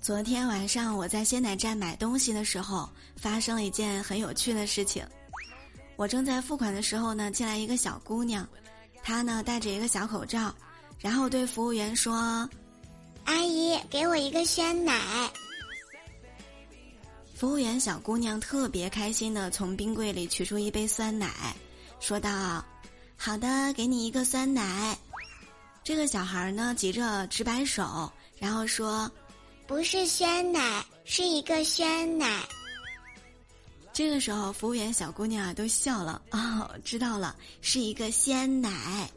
昨天晚上我在鲜奶站买东西的时候，发生了一件很有趣的事情。我正在付款的时候呢，进来一个小姑娘，她呢戴着一个小口罩，然后对服务员说：“阿姨，给我一个鲜奶。”服务员小姑娘特别开心的从冰柜里取出一杯酸奶，说道：“好的，给你一个酸奶。”这个小孩儿呢急着直摆手然后说不是鲜奶是一个鲜奶。这个时候服务员小姑娘啊都笑了啊知道了是一个鲜奶。